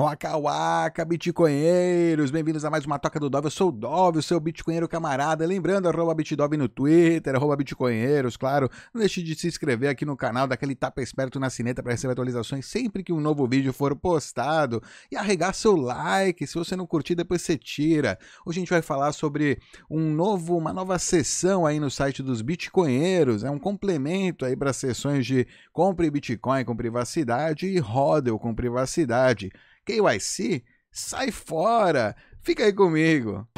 Waka Waka, bitcoinheiros, bem-vindos a mais uma Toca do Dove, eu sou o Dove, o seu bitcoinheiro camarada, lembrando, arroba bitdove no Twitter, arroba bitcoinheiros, claro, não deixe de se inscrever aqui no canal, daquele tapa esperto na sineta para receber atualizações sempre que um novo vídeo for postado, e arregar seu like, se você não curtir depois você tira. Hoje a gente vai falar sobre um novo, uma nova sessão aí no site dos bitcoinheiros, é um complemento aí para sessões de compre bitcoin com privacidade e hodl com privacidade. KYC, sai fora! Fica aí comigo!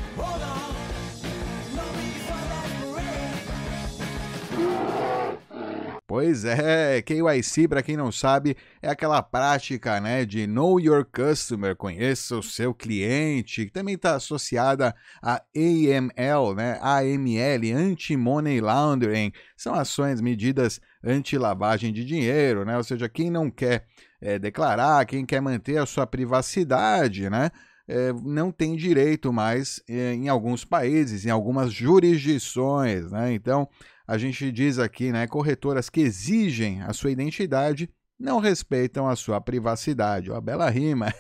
Pois é, KYC, para quem não sabe, é aquela prática né, de Know Your Customer, conheça o seu cliente, que também está associada a AML, né, AML, Anti-Money Laundering, são ações, medidas anti-lavagem de dinheiro, né, ou seja, quem não quer é, declarar, quem quer manter a sua privacidade, né? É, não tem direito mais é, em alguns países, em algumas jurisdições, né? Então, a gente diz aqui, né, corretoras que exigem a sua identidade não respeitam a sua privacidade. Oh, bela rima.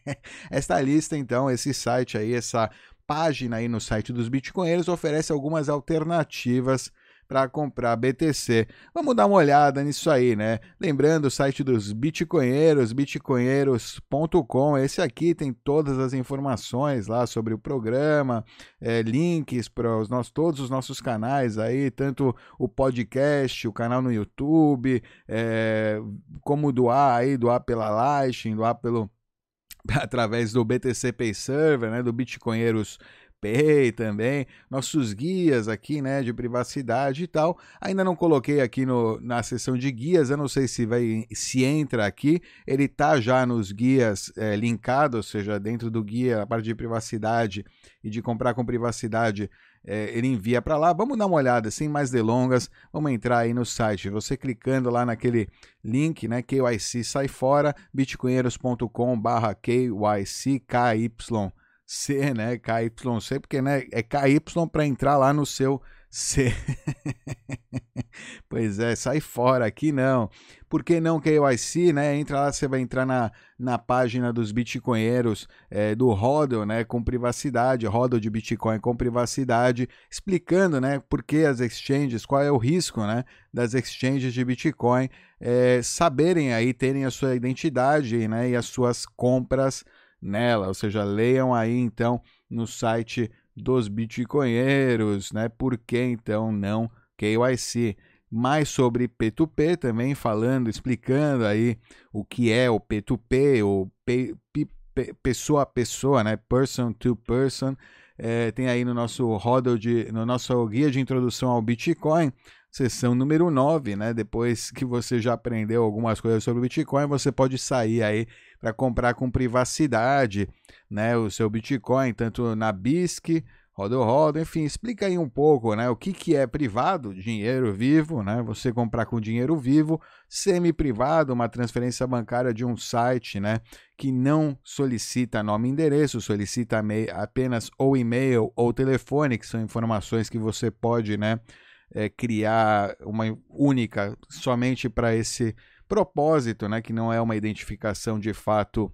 Esta lista, então, esse site aí, essa página aí no site dos Bitcoinheiros oferece algumas alternativas para comprar BTC. Vamos dar uma olhada nisso aí, né? Lembrando o site dos Bitcoinheiros, bitcoinheiros.com. Esse aqui tem todas as informações lá sobre o programa, é, links para os nossos, todos os nossos canais aí, tanto o podcast, o canal no YouTube, é, como doar aí, doar pela Lightning, doar pelo através do BTC Pay Server, né, do Bitcoinheiros Pay também, nossos guias aqui, né, de privacidade e tal. Ainda não coloquei aqui no, na seção de guias, eu não sei se vai se entra aqui. Ele tá já nos guias é, linkado, ou seja, dentro do guia, a parte de privacidade e de comprar com privacidade, é, ele envia para lá. Vamos dar uma olhada, sem mais delongas, vamos entrar aí no site. Você clicando lá naquele link, né, KYC sai fora, bitcoinheiros.com/kyck C, né? KYC, porque né, é KY para entrar lá no seu C. pois é, sai fora aqui não. Por que não KYC, né? Entra lá, você vai entrar na, na página dos bitcoinheiros é, do Hodl, né? Com privacidade, Hodl de Bitcoin com privacidade, explicando, né? Por que as exchanges, qual é o risco, né? Das exchanges de Bitcoin é, saberem aí, terem a sua identidade, né? E as suas compras nela, ou seja, leiam aí então no site dos bitcoinheiros, né? Por que então não KYC? Mais sobre P2P também falando, explicando aí o que é o P2P, o P, P, P, pessoa a pessoa, né? Person to person. É, tem aí no nosso roda de, no nosso guia de introdução ao Bitcoin, sessão número 9, né? Depois que você já aprendeu algumas coisas sobre o Bitcoin, você pode sair aí para comprar com privacidade, né, o seu Bitcoin, tanto na BISC, Rodo Rodo, enfim, explica aí um pouco, né, o que, que é privado, dinheiro vivo, né, você comprar com dinheiro vivo, semi-privado, uma transferência bancária de um site, né, que não solicita nome e endereço, solicita apenas ou e-mail ou telefone, que são informações que você pode, né, é, criar uma única somente para esse propósito, né, que não é uma identificação de fato,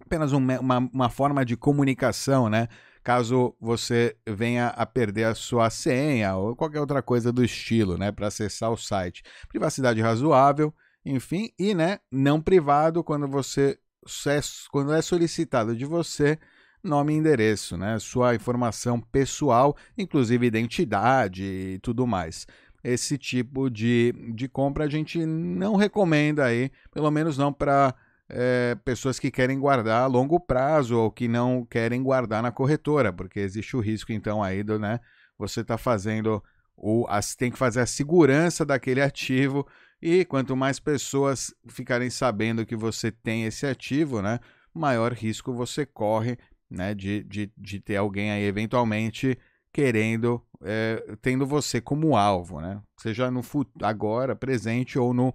apenas um, uma, uma forma de comunicação, né, caso você venha a perder a sua senha ou qualquer outra coisa do estilo, né, para acessar o site. Privacidade razoável, enfim, e né, não privado quando você é, quando é solicitado de você nome e endereço, né, sua informação pessoal, inclusive identidade e tudo mais. Esse tipo de, de compra a gente não recomenda aí, pelo menos não para é, pessoas que querem guardar a longo prazo ou que não querem guardar na corretora, porque existe o risco então aí do, né, você está fazendo o as, tem que fazer a segurança daquele ativo e quanto mais pessoas ficarem sabendo que você tem esse ativo, né, maior risco você corre, né, de, de, de ter alguém aí eventualmente querendo, é, tendo você como alvo, né? Seja no agora, presente ou no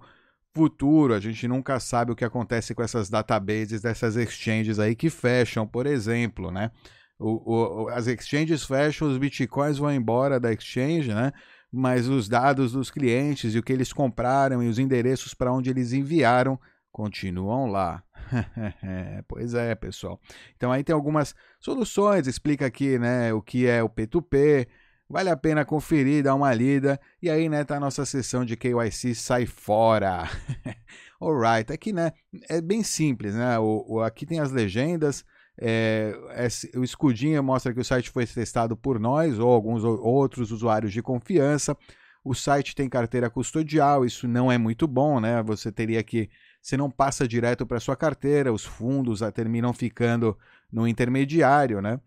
futuro. A gente nunca sabe o que acontece com essas databases dessas exchanges aí que fecham, por exemplo, né? O, o, as exchanges fecham, os bitcoins vão embora da exchange, né? Mas os dados dos clientes e o que eles compraram e os endereços para onde eles enviaram continuam lá. pois é, pessoal. Então aí tem algumas soluções, explica aqui, né, o que é o P2P, vale a pena conferir, dar uma lida, e aí, né, tá a nossa sessão de KYC sai fora. Alright, aqui, né, é bem simples, né, o, o aqui tem as legendas, é, o escudinho mostra que o site foi testado por nós ou alguns outros usuários de confiança. O site tem carteira custodial, isso não é muito bom, né? Você teria que você não passa direto para sua carteira, os fundos terminam ficando no intermediário, né?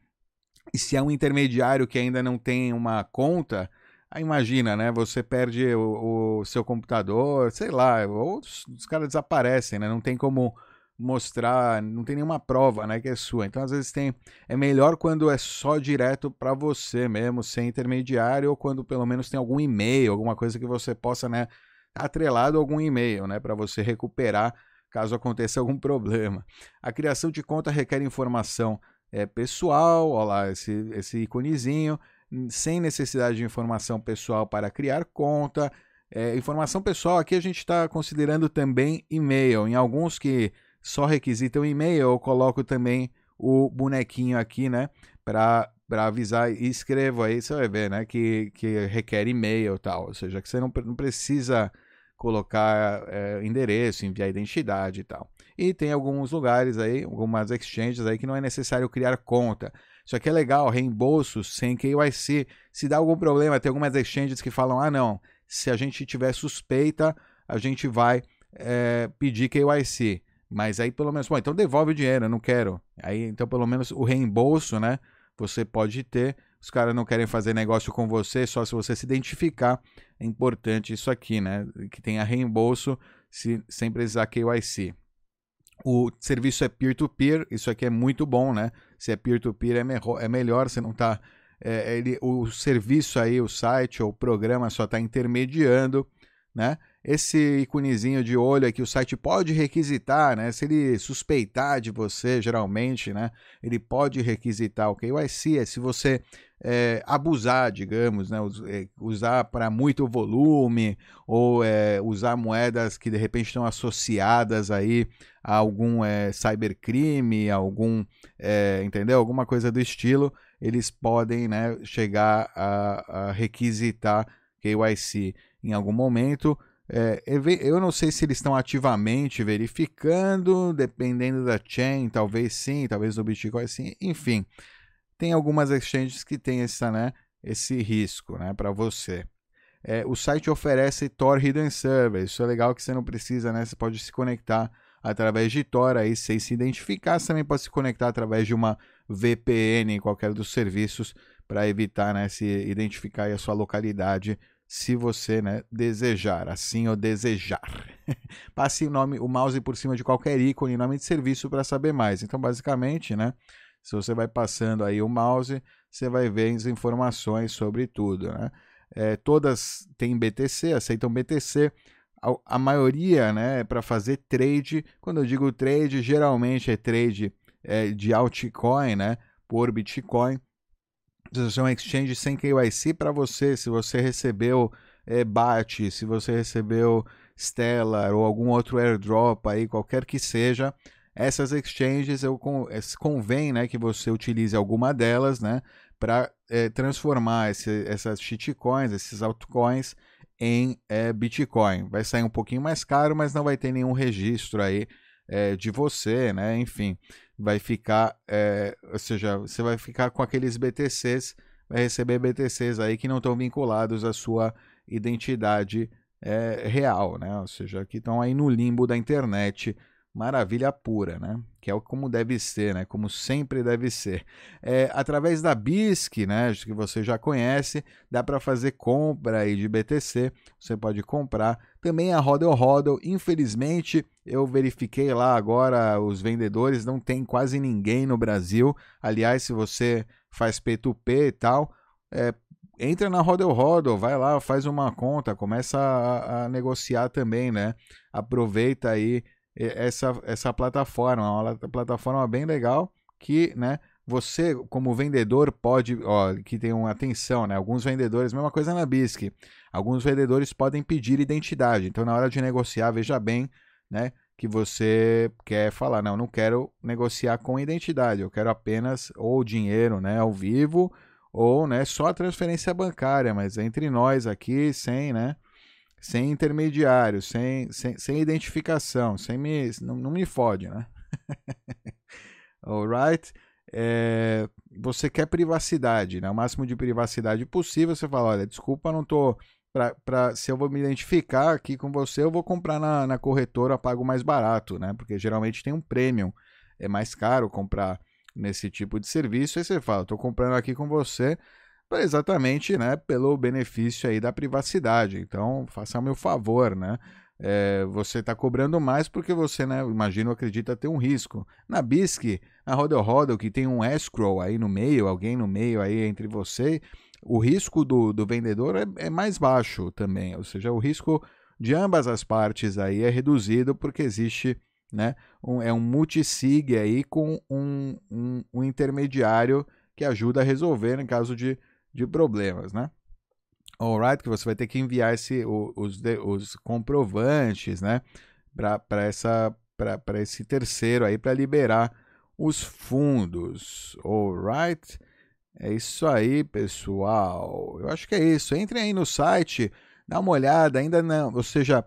E se é um intermediário que ainda não tem uma conta, aí imagina, né? Você perde o, o seu computador, sei lá, ou os, os, caras desaparecem, né? Não tem como mostrar, não tem nenhuma prova, né, que é sua. Então, às vezes tem é melhor quando é só direto para você mesmo, sem intermediário, ou quando pelo menos tem algum e-mail, alguma coisa que você possa, né, atrelado a algum e-mail, né, para você recuperar caso aconteça algum problema. A criação de conta requer informação é, pessoal, olha lá esse, esse íconezinho, sem necessidade de informação pessoal para criar conta. É, informação pessoal aqui a gente está considerando também e-mail. Em alguns que só requisitam e-mail, eu coloco também o bonequinho aqui, né, para para avisar e escrevo aí, você vai ver, né, que, que requer e-mail e tal, ou seja, que você não, não precisa colocar é, endereço, enviar identidade e tal. E tem alguns lugares aí, algumas exchanges aí que não é necessário criar conta. Isso aqui é legal, reembolso sem KYC. Se dá algum problema, tem algumas exchanges que falam, ah não, se a gente tiver suspeita, a gente vai é, pedir KYC. Mas aí pelo menos, bom, então devolve o dinheiro, eu não quero. Aí então pelo menos o reembolso, né? Você pode ter. Os caras não querem fazer negócio com você só se você se identificar. É importante isso aqui, né? Que tenha reembolso se, sem precisar KYC. O serviço é peer-to-peer, -peer, isso aqui é muito bom, né? Se é peer-to-peer -peer, é, melhor, é melhor, você não está. É, ele, o serviço aí, o site ou o programa só está intermediando, né? Esse iconezinho de olho aqui, o site pode requisitar, né? Se ele suspeitar de você, geralmente, né? Ele pode requisitar o KYC, é se você é, abusar, digamos, né? É, usar para muito volume ou é, usar moedas que de repente estão associadas aí a algum é, cybercrime, algum, é, entendeu? Alguma coisa do estilo, eles podem, né? Chegar a, a requisitar KYC em algum momento. É, eu não sei se eles estão ativamente verificando, dependendo da chain, talvez sim, talvez no Bitcoin sim, enfim. Tem algumas exchanges que têm essa, né, esse risco né, para você. É, o site oferece Tor Hidden Server, isso é legal que você não precisa, né? Você pode se conectar através de Tor aí sem se identificar, você também pode se conectar através de uma VPN em qualquer dos serviços para evitar né, se identificar a sua localidade se você né, desejar, assim ou desejar. Passe o nome, o mouse por cima de qualquer ícone, nome de serviço para saber mais. Então, basicamente, né, se você vai passando aí o mouse, você vai ver as informações sobre tudo. Né? É, todas têm BTC, aceitam BTC. A, a maioria, né, é para fazer trade. Quando eu digo trade, geralmente é trade é, de altcoin, né, por Bitcoin é um exchange sem KYC para você, se você recebeu é, BAT, se você recebeu Stellar ou algum outro airdrop aí, qualquer que seja, essas exchanges eu é, convém né, que você utilize alguma delas né, para é, transformar esse, essas shitcoins, esses altcoins em é, Bitcoin. Vai sair um pouquinho mais caro, mas não vai ter nenhum registro aí é, de você, né? Enfim, vai ficar, é, ou seja, você vai ficar com aqueles BTCs, vai receber BTCs aí que não estão vinculados à sua identidade é, real, né? Ou seja, que estão aí no limbo da internet maravilha pura, né? Que é como deve ser, né? Como sempre deve ser. É, através da BISC, né? Que você já conhece, dá para fazer compra aí de BTC. Você pode comprar. Também a Rodel Rodel, infelizmente, eu verifiquei lá agora os vendedores, não tem quase ninguém no Brasil. Aliás, se você faz P2P e tal, é, entra na Rodel Rodel, vai lá, faz uma conta, começa a, a negociar também, né? Aproveita aí essa, essa plataforma, é uma plataforma bem legal que, né, você como vendedor pode, ó, que tem uma atenção, né, alguns vendedores, mesma coisa na BISC, alguns vendedores podem pedir identidade, então na hora de negociar, veja bem, né, que você quer falar, não, não quero negociar com identidade, eu quero apenas ou dinheiro, né, ao vivo, ou, né, só a transferência bancária, mas entre nós aqui, sem, né, sem intermediário, sem, sem, sem identificação, sem me, não, não me fode, né? Alright? É, você quer privacidade, né? O máximo de privacidade possível. Você fala, olha, desculpa, não tô pra, pra, se eu vou me identificar aqui com você, eu vou comprar na, na corretora, pago mais barato, né? Porque geralmente tem um premium, é mais caro comprar nesse tipo de serviço. Aí você fala, estou comprando aqui com você exatamente, né, pelo benefício aí da privacidade. Então, faça o meu favor, né? É, você está cobrando mais porque você, né, imagino, acredita ter um risco. Na BISC, na Rodel Rodel, que tem um escrow aí no meio, alguém no meio aí entre você o risco do, do vendedor é, é mais baixo também, ou seja, o risco de ambas as partes aí é reduzido porque existe né, um, é um multisig aí com um, um, um, intermediário que ajuda a resolver em caso de, de problemas, né? Alright, que você vai ter que enviar esse, os, os comprovantes, né, para essa para esse terceiro aí para liberar os fundos, alright? É isso aí, pessoal. Eu acho que é isso. Entrem aí no site, dá uma olhada, ainda não, ou seja,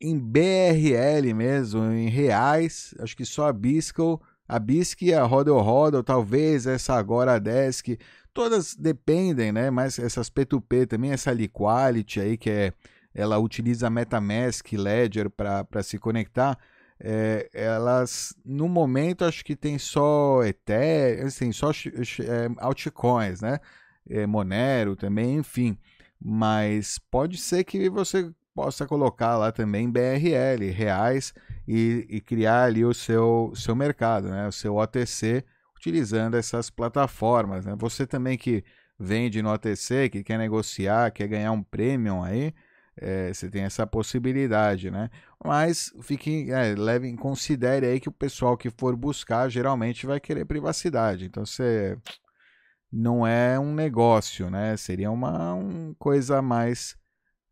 em BRL mesmo, em reais, acho que só a Bisco, a Bisc e a Rodel Rodel, talvez essa agora a Desk, todas dependem, né? Mas essas P2P também, essa Liquality aí, que é, ela utiliza MetaMask, Ledger para se conectar é, elas no momento acho que tem só Ethereum, assim, só é, altcoins, né? É, Monero também, enfim. Mas pode ser que você possa colocar lá também BRL, reais, e, e criar ali o seu, seu mercado, né? O seu OTC, utilizando essas plataformas. Né? Você também que vende no OTC, que quer negociar, quer ganhar um premium aí, é, você tem essa possibilidade, né? Mas fique, é, considere aí que o pessoal que for buscar geralmente vai querer privacidade. Então você não é um negócio, né? Seria uma, uma coisa mais,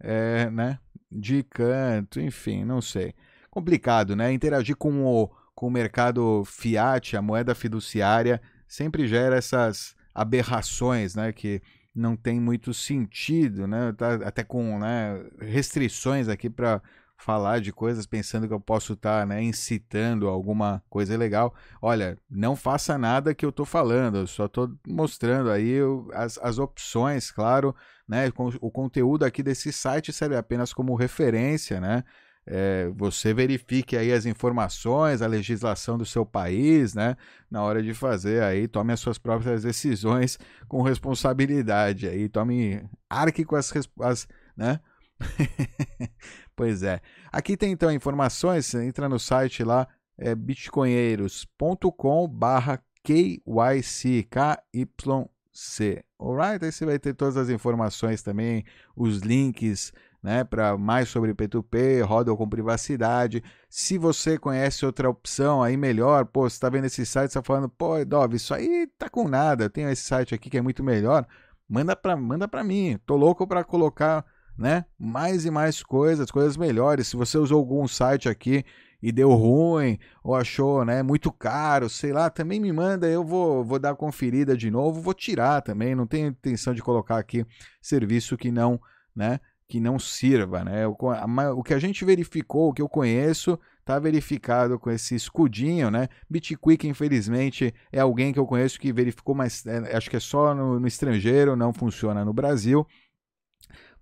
é, né? De canto, enfim, não sei. Complicado, né? Interagir com o, com o mercado fiat, a moeda fiduciária, sempre gera essas aberrações, né? Que não tem muito sentido, né? Tá até com né, restrições aqui para falar de coisas pensando que eu posso estar tá, né, incitando alguma coisa ilegal. Olha, não faça nada que eu estou falando, eu só estou mostrando aí as, as opções, claro, né? O conteúdo aqui desse site serve apenas como referência, né? é, você verifique aí as informações, a legislação do seu país, né? Na hora de fazer aí, tome as suas próprias decisões com responsabilidade aí, tome arque com as, as né? pois é. Aqui tem então informações, entra no site lá, é bitcoinheiros.com barra KYC, KYC. Alright? Aí você vai ter todas as informações também, os links, né, para mais sobre P2P, roda com privacidade. Se você conhece outra opção aí melhor, pô, você está vendo esse site, está falando, pô, Dov, isso aí tá com nada, eu tenho esse site aqui que é muito melhor, manda para manda mim. Tô louco para colocar, né, mais e mais coisas, coisas melhores. Se você usou algum site aqui e deu ruim ou achou, né, muito caro, sei lá, também me manda, eu vou vou dar conferida de novo, vou tirar também, não tenho intenção de colocar aqui serviço que não, né, que não sirva, né? O, a, o que a gente verificou, o que eu conheço, está verificado com esse escudinho, né? Bitquick, infelizmente, é alguém que eu conheço que verificou, mas é, acho que é só no, no, estrangeiro, não funciona no Brasil.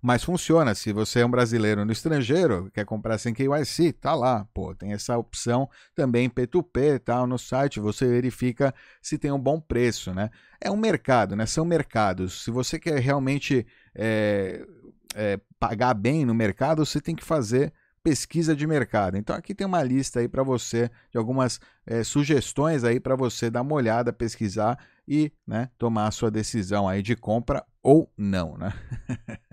Mas funciona, se você é um brasileiro no estrangeiro, quer comprar sem KYC, tá lá, pô, tem essa opção também P2P, tal, no site, você verifica se tem um bom preço, né? É um mercado, né? São mercados. Se você quer realmente é, é, pagar bem no mercado, você tem que fazer pesquisa de mercado. Então aqui tem uma lista aí para você de algumas é, sugestões aí para você dar uma olhada, pesquisar e né, tomar a sua decisão aí de compra ou não, né?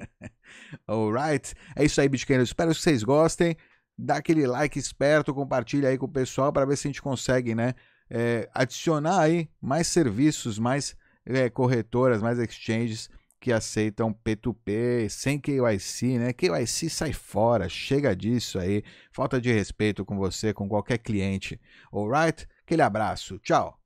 Alright, é isso aí, Bitcoin. espero que vocês gostem. Dá aquele like esperto, compartilha aí com o pessoal para ver se a gente consegue, né, é, adicionar aí mais serviços, mais é, corretoras, mais exchanges que aceitam P2P sem KYC, né? KYC sai fora, chega disso aí. Falta de respeito com você, com qualquer cliente. Alright? Aquele abraço. Tchau.